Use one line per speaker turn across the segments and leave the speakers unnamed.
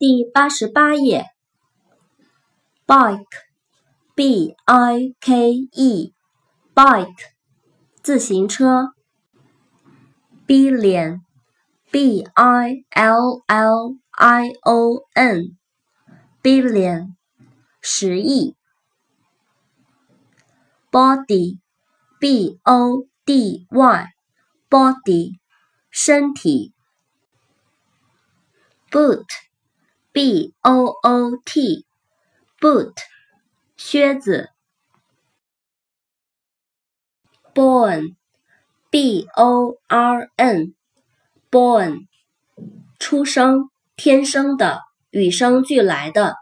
第八十八页。bike，b i k e，bike，自行车。billion，b i l l i o n，billion，十亿。body，b o d y，body，身体，boot。Boot，b o o t，boot，靴子。born，b o r n，born，出生，天生的，与生俱来的。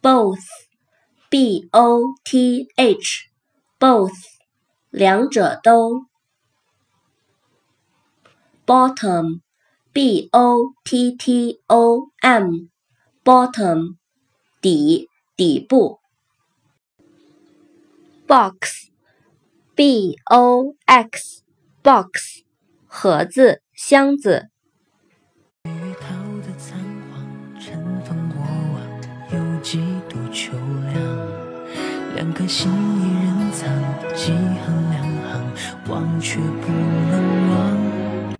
both，b o t h，both，两者都。bottom。B o t t o m，bottom，底，底部。box，b o x，box，盒子，箱子。
两颗心一人藏，几行两行，忘却不能。